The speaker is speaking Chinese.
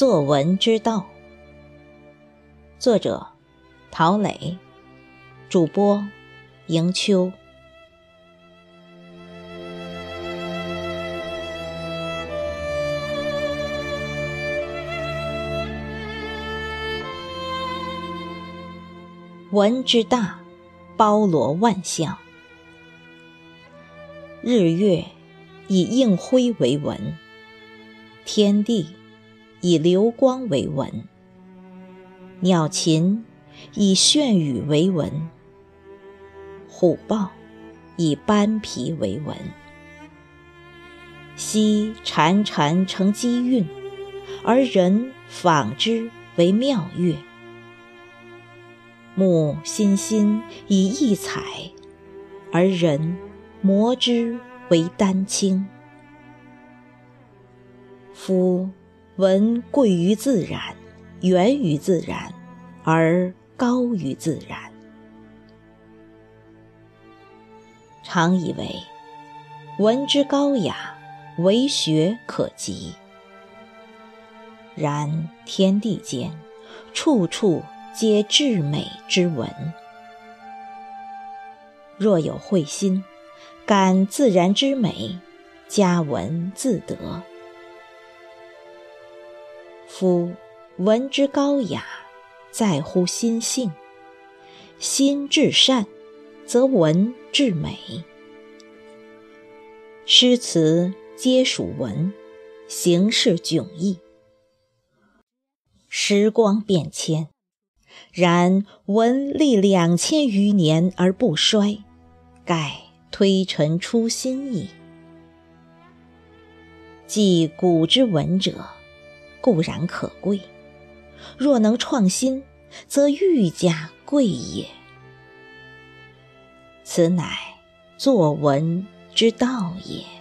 作文之道，作者陶磊，主播迎秋。文之大，包罗万象。日月以映辉为文，天地以流光为文，鸟禽以炫羽为文，虎豹以斑皮为文。溪潺潺成机韵，而人仿之为妙乐。木欣欣以异彩，而人磨之为丹青。夫文贵于自然，源于自然，而高于自然。常以为文之高雅，为学可及，然天地间，处处。皆至美之文。若有慧心，感自然之美，佳文自得。夫文之高雅，在乎心性。心至善，则文至美。诗词皆属文，形式迥异。时光变迁。然文历两千余年而不衰，盖推陈出新矣。继古之文者，固然可贵；若能创新，则愈加贵也。此乃作文之道也。